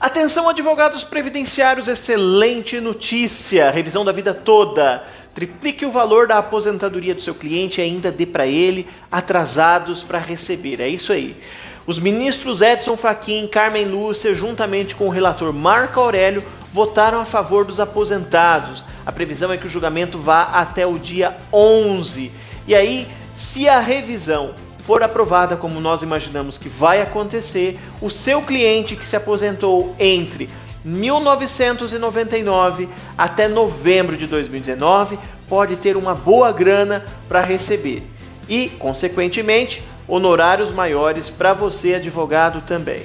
Atenção, advogados previdenciários, excelente notícia! Revisão da vida toda. Triplique o valor da aposentadoria do seu cliente e ainda dê para ele atrasados para receber. É isso aí. Os ministros Edson Fachin e Carmen Lúcia, juntamente com o relator Marco Aurélio, votaram a favor dos aposentados. A previsão é que o julgamento vá até o dia 11. E aí, se a revisão for aprovada como nós imaginamos que vai acontecer, o seu cliente que se aposentou entre 1999 até novembro de 2019 pode ter uma boa grana para receber e, consequentemente, honorários maiores para você, advogado, também.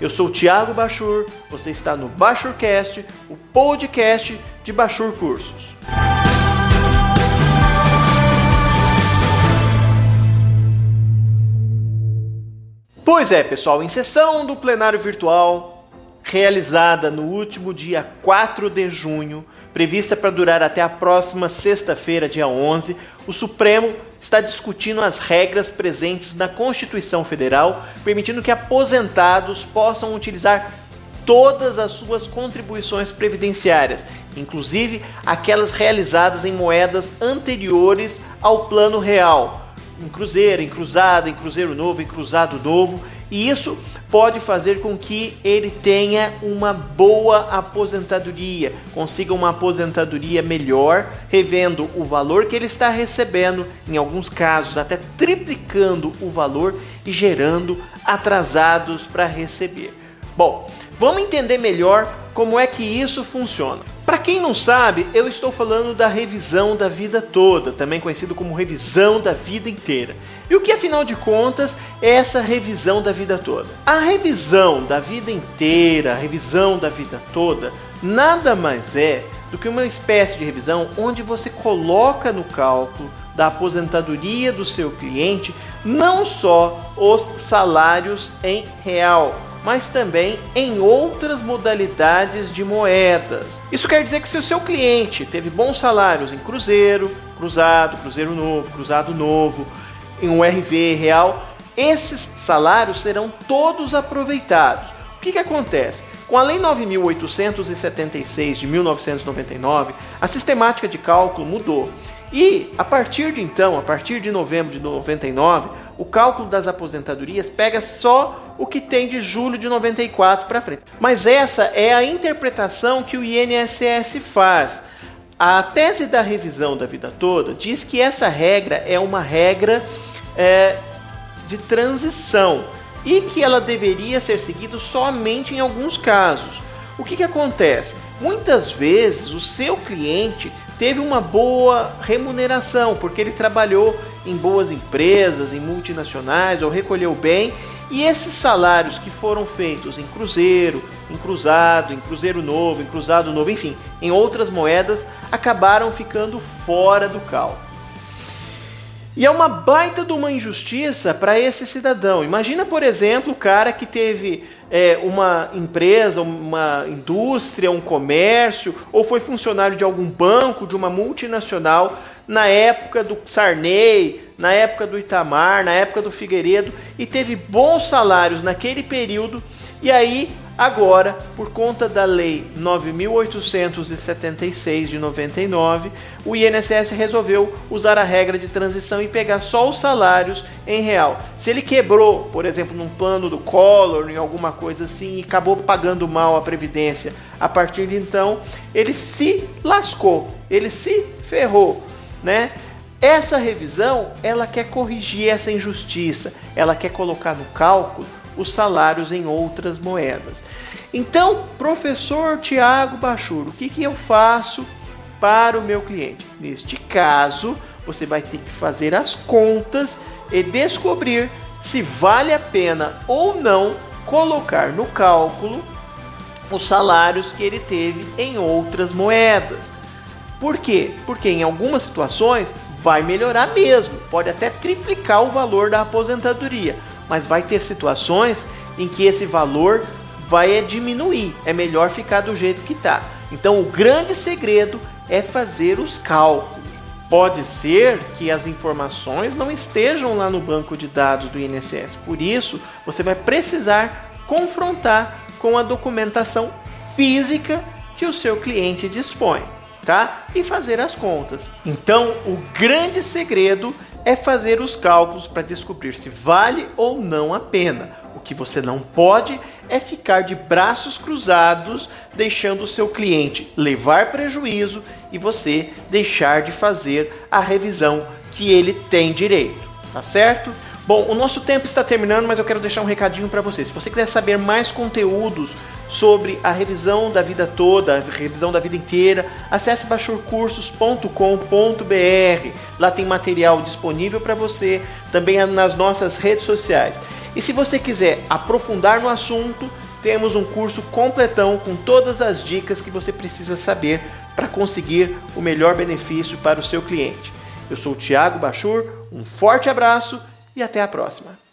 Eu sou Tiago Bachur, você está no Bachurcast, o podcast de Bachur Cursos. Pois é, pessoal, em sessão do plenário virtual, realizada no último dia 4 de junho, prevista para durar até a próxima sexta-feira, dia 11, o Supremo está discutindo as regras presentes na Constituição Federal, permitindo que aposentados possam utilizar todas as suas contribuições previdenciárias, inclusive aquelas realizadas em moedas anteriores ao Plano Real em cruzeiro, em cruzada, em cruzeiro novo, em cruzado novo, e isso pode fazer com que ele tenha uma boa aposentadoria, consiga uma aposentadoria melhor, revendo o valor que ele está recebendo, em alguns casos até triplicando o valor e gerando atrasados para receber. Bom, vamos entender melhor como é que isso funciona. Para quem não sabe, eu estou falando da revisão da vida toda, também conhecido como revisão da vida inteira. E o que afinal de contas é essa revisão da vida toda? A revisão da vida inteira, a revisão da vida toda, nada mais é do que uma espécie de revisão onde você coloca no cálculo da aposentadoria do seu cliente não só os salários em real, mas também em outras modalidades de moedas. Isso quer dizer que se o seu cliente teve bons salários em cruzeiro, cruzado, cruzeiro novo, cruzado novo, em um RV real, esses salários serão todos aproveitados. O que, que acontece? Com a Lei 9.876 de 1999, a sistemática de cálculo mudou. E a partir de então, a partir de novembro de 99, o cálculo das aposentadorias pega só o que tem de julho de 94 para frente. Mas essa é a interpretação que o INSS faz. A tese da revisão da vida toda diz que essa regra é uma regra é, de transição e que ela deveria ser seguida somente em alguns casos. O que, que acontece? Muitas vezes o seu cliente teve uma boa remuneração porque ele trabalhou em boas empresas, em multinacionais ou recolheu bem e esses salários que foram feitos em cruzeiro, em cruzado, em cruzeiro novo, em cruzado novo, enfim, em outras moedas, acabaram ficando fora do cálculo. E é uma baita de uma injustiça para esse cidadão. Imagina, por exemplo, o cara que teve é, uma empresa, uma indústria, um comércio, ou foi funcionário de algum banco, de uma multinacional, na época do Sarney, na época do Itamar, na época do Figueiredo e teve bons salários naquele período. E aí, agora, por conta da lei 9876 de 99, o INSS resolveu usar a regra de transição e pegar só os salários em real. Se ele quebrou, por exemplo, num plano do Collor, em alguma coisa assim, e acabou pagando mal a previdência, a partir de então, ele se lascou, ele se ferrou, né? Essa revisão, ela quer corrigir essa injustiça, ela quer colocar no cálculo os salários em outras moedas. Então, professor Tiago Bachur, o que, que eu faço para o meu cliente? Neste caso, você vai ter que fazer as contas e descobrir se vale a pena ou não colocar no cálculo os salários que ele teve em outras moedas. Por quê? Porque em algumas situações vai melhorar mesmo, pode até triplicar o valor da aposentadoria, mas vai ter situações em que esse valor vai diminuir. É melhor ficar do jeito que está. Então, o grande segredo é fazer os cálculos. Pode ser que as informações não estejam lá no banco de dados do INSS. Por isso, você vai precisar confrontar com a documentação física que o seu cliente dispõe, tá? E fazer as contas. Então, o grande segredo é fazer os cálculos para descobrir se vale ou não a pena. O que você não pode é ficar de braços cruzados, deixando o seu cliente levar prejuízo e você deixar de fazer a revisão que ele tem direito, tá certo? Bom, o nosso tempo está terminando, mas eu quero deixar um recadinho para você. Se você quiser saber mais conteúdos sobre a revisão da vida toda, a revisão da vida inteira, acesse bachurcursos.com.br. Lá tem material disponível para você, também nas nossas redes sociais. E se você quiser aprofundar no assunto, temos um curso completão com todas as dicas que você precisa saber para conseguir o melhor benefício para o seu cliente. Eu sou o Thiago Bachur, um forte abraço e até a próxima.